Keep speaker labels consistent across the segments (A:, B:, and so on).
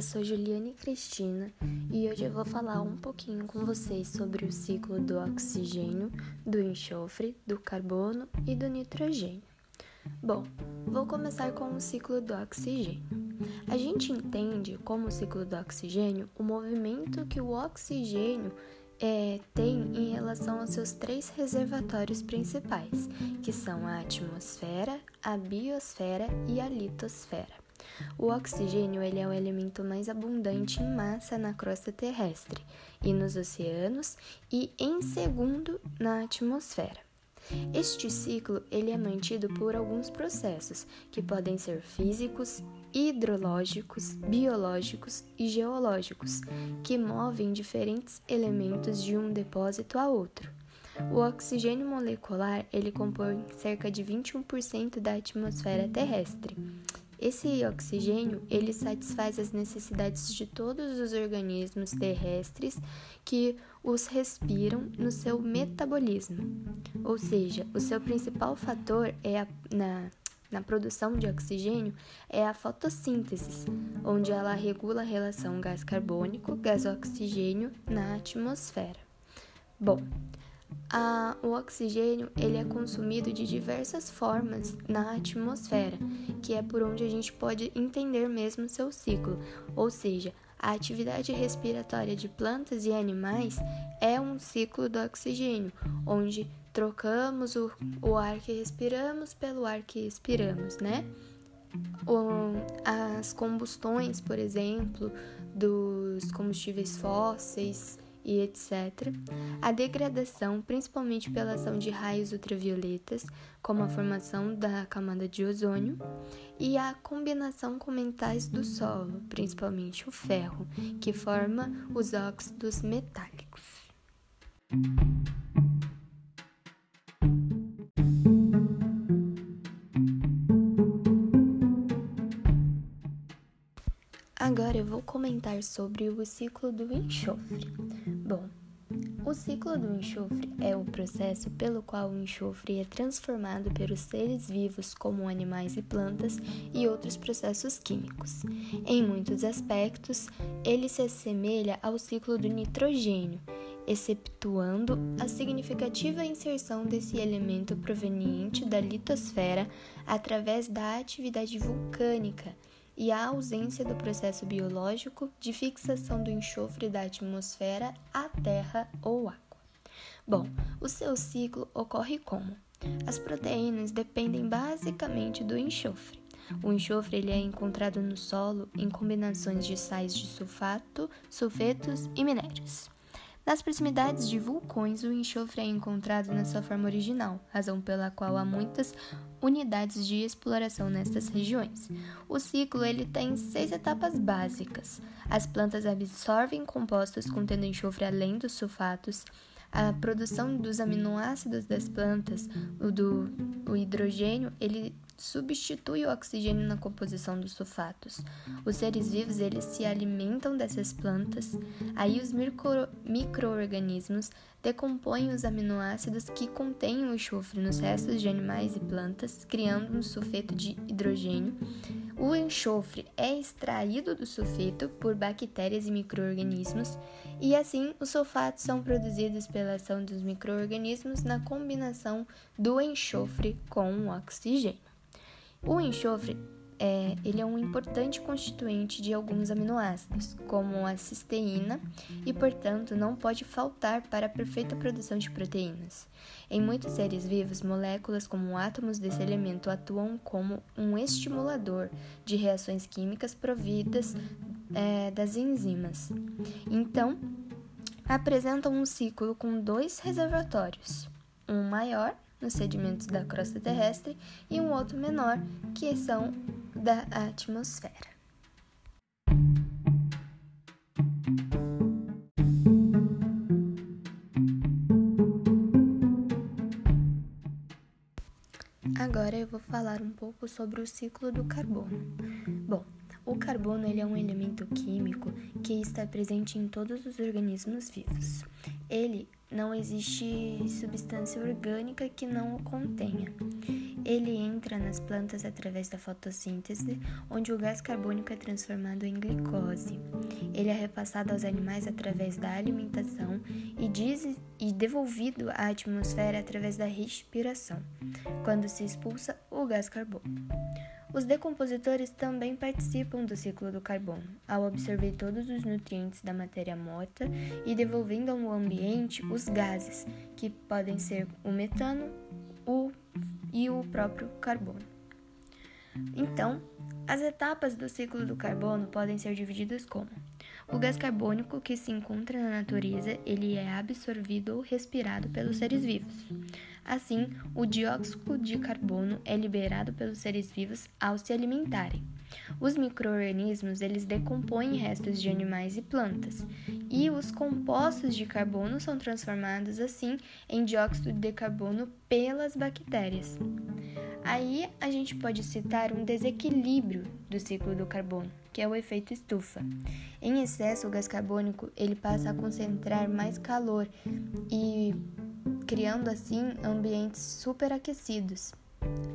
A: eu sou Juliane Cristina e hoje eu vou falar um pouquinho com vocês sobre o ciclo do oxigênio, do enxofre, do carbono e do nitrogênio. Bom, vou começar com o ciclo do oxigênio. A gente entende como ciclo do oxigênio o movimento que o oxigênio é, tem em relação aos seus três reservatórios principais, que são a atmosfera, a biosfera e a litosfera. O oxigênio ele é o elemento mais abundante em massa na crosta terrestre e nos oceanos e em segundo na atmosfera. Este ciclo ele é mantido por alguns processos que podem ser físicos, hidrológicos, biológicos e geológicos, que movem diferentes elementos de um depósito a outro. O oxigênio molecular ele compõe cerca de 21% da atmosfera terrestre esse oxigênio, ele satisfaz as necessidades de todos os organismos terrestres que os respiram no seu metabolismo. Ou seja, o seu principal fator é a, na, na produção de oxigênio é a fotossíntese, onde ela regula a relação gás carbônico, gás oxigênio na atmosfera. Bom, a, o oxigênio ele é consumido de diversas formas na atmosfera, que é por onde a gente pode entender mesmo seu ciclo, ou seja, a atividade respiratória de plantas e animais é um ciclo do oxigênio, onde trocamos o, o ar que respiramos pelo ar que expiramos, né? As combustões, por exemplo, dos combustíveis fósseis e etc. A degradação, principalmente pela ação de raios ultravioletas, como a formação da camada de ozônio, e a combinação com metais do solo, principalmente o ferro, que forma os óxidos metálicos. Agora eu vou comentar sobre o ciclo do enxofre. Bom, o ciclo do enxofre é o processo pelo qual o enxofre é transformado pelos seres vivos, como animais e plantas, e outros processos químicos. Em muitos aspectos, ele se assemelha ao ciclo do nitrogênio, exceptuando a significativa inserção desse elemento proveniente da litosfera através da atividade vulcânica e a ausência do processo biológico de fixação do enxofre da atmosfera à terra ou água. Bom, o seu ciclo ocorre como? As proteínas dependem basicamente do enxofre. O enxofre ele é encontrado no solo em combinações de sais de sulfato, sulfetos e minérios. Nas proximidades de vulcões, o enxofre é encontrado na sua forma original, razão pela qual há muitas unidades de exploração nestas regiões. O ciclo ele tem seis etapas básicas. As plantas absorvem compostos contendo enxofre além dos sulfatos. A produção dos aminoácidos das plantas, o do o hidrogênio, ele substitui o oxigênio na composição dos sulfatos. Os seres vivos eles se alimentam dessas plantas, aí os micro-organismos decompõem os aminoácidos que contêm o enxofre nos restos de animais e plantas, criando um sulfeto de hidrogênio. O enxofre é extraído do sulfeto por bactérias e micro-organismos, e assim os sulfatos são produzidos pela ação dos micro-organismos na combinação do enxofre com o oxigênio. O enxofre é, ele é um importante constituinte de alguns aminoácidos, como a cisteína, e portanto não pode faltar para a perfeita produção de proteínas. Em muitos seres vivos, moléculas como átomos desse elemento atuam como um estimulador de reações químicas providas é, das enzimas. Então, apresentam um ciclo com dois reservatórios, um maior nos sedimentos da crosta terrestre e um outro menor, que são da atmosfera. Agora eu vou falar um pouco sobre o ciclo do carbono. Bom, o carbono ele é um elemento químico que está presente em todos os organismos vivos. Ele não existe substância orgânica que não o contenha. Ele entra nas plantas através da fotossíntese, onde o gás carbônico é transformado em glicose. Ele é repassado aos animais através da alimentação e, diz, e devolvido à atmosfera através da respiração, quando se expulsa o gás carbônico. Os decompositores também participam do ciclo do carbono, ao absorver todos os nutrientes da matéria morta e devolvendo ao ambiente os gases, que podem ser o metano o, e o próprio carbono. Então, as etapas do ciclo do carbono podem ser divididas como o gás carbônico que se encontra na natureza, ele é absorvido ou respirado pelos seres vivos. Assim, o dióxido de carbono é liberado pelos seres vivos ao se alimentarem. Os microorganismos eles decompõem restos de animais e plantas, e os compostos de carbono são transformados assim em dióxido de carbono pelas bactérias. Aí a gente pode citar um desequilíbrio do ciclo do carbono, que é o efeito estufa. Em excesso, o gás carbônico ele passa a concentrar mais calor e criando assim ambientes superaquecidos,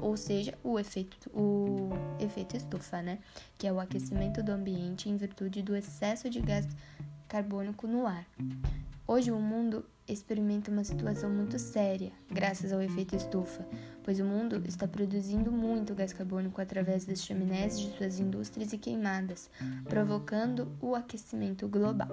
A: ou seja, o efeito, o efeito estufa, né? Que é o aquecimento do ambiente em virtude do excesso de gás carbônico no ar. Hoje o mundo experimenta uma situação muito séria, graças ao efeito estufa, pois o mundo está produzindo muito gás carbônico através das chaminés de suas indústrias e queimadas, provocando o aquecimento global.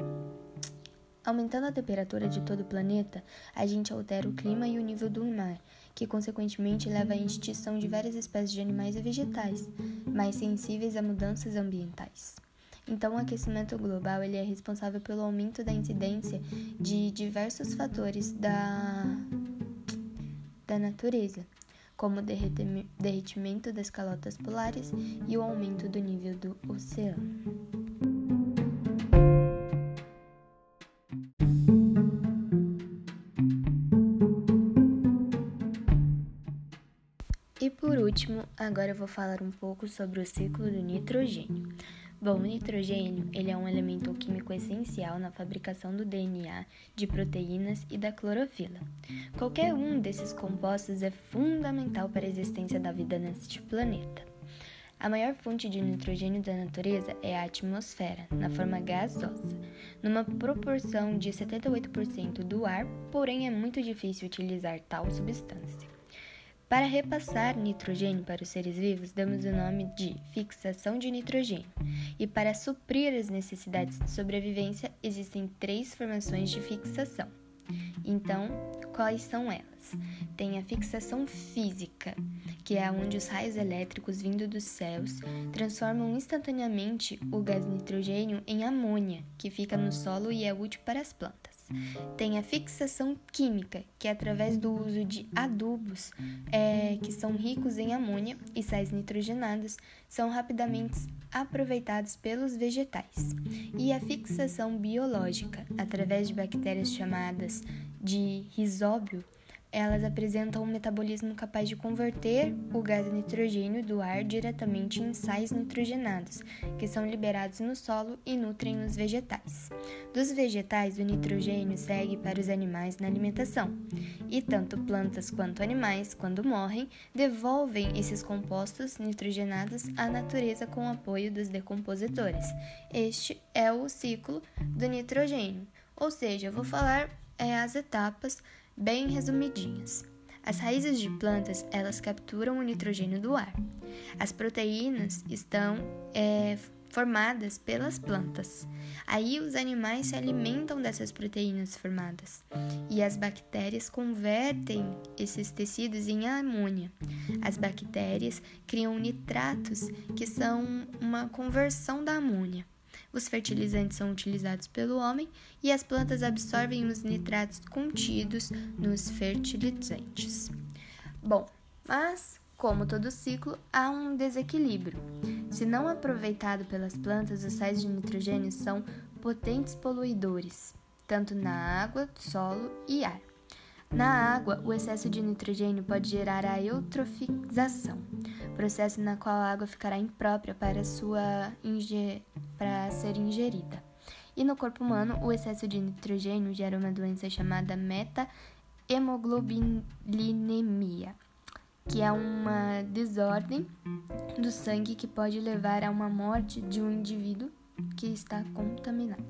A: Aumentando a temperatura de todo o planeta, a gente altera o clima e o nível do mar, que consequentemente leva à extinção de várias espécies de animais e vegetais, mais sensíveis a mudanças ambientais. Então, o aquecimento global ele é responsável pelo aumento da incidência de diversos fatores da, da natureza, como o derretimento das calotas polares e o aumento do nível do oceano. Agora eu vou falar um pouco sobre o ciclo do nitrogênio. Bom, o nitrogênio ele é um elemento químico essencial na fabricação do DNA, de proteínas e da clorofila. Qualquer um desses compostos é fundamental para a existência da vida neste planeta. A maior fonte de nitrogênio da natureza é a atmosfera, na forma gasosa, numa proporção de 78% do ar, porém é muito difícil utilizar tal substância. Para repassar nitrogênio para os seres vivos, damos o nome de fixação de nitrogênio. E para suprir as necessidades de sobrevivência, existem três formações de fixação. Então, quais são elas? Tem a fixação física, que é onde os raios elétricos vindo dos céus transformam instantaneamente o gás nitrogênio em amônia, que fica no solo e é útil para as plantas. Tem a fixação química, que é através do uso de adubos é, que são ricos em amônia e sais nitrogenados, são rapidamente aproveitados pelos vegetais. E a fixação biológica, através de bactérias chamadas de risóbio, elas apresentam um metabolismo capaz de converter o gás nitrogênio do ar diretamente em sais nitrogenados, que são liberados no solo e nutrem os vegetais. Dos vegetais, o nitrogênio segue para os animais na alimentação, e tanto plantas quanto animais, quando morrem, devolvem esses compostos nitrogenados à natureza com o apoio dos decompositores. Este é o ciclo do nitrogênio, ou seja, eu vou falar é, as etapas bem resumidinhas. As raízes de plantas elas capturam o nitrogênio do ar. As proteínas estão é, formadas pelas plantas. Aí os animais se alimentam dessas proteínas formadas e as bactérias convertem esses tecidos em amônia. As bactérias criam nitratos que são uma conversão da amônia. Os fertilizantes são utilizados pelo homem e as plantas absorvem os nitratos contidos nos fertilizantes. Bom, mas como todo ciclo, há um desequilíbrio. Se não aproveitado pelas plantas, os sais de nitrogênio são potentes poluidores, tanto na água, solo e ar. Na água, o excesso de nitrogênio pode gerar a eutrofização, processo na qual a água ficará imprópria para, sua para ser ingerida. E no corpo humano, o excesso de nitrogênio gera uma doença chamada meta-hemoglobinemia, que é uma desordem do sangue que pode levar a uma morte de um indivíduo que está contaminado.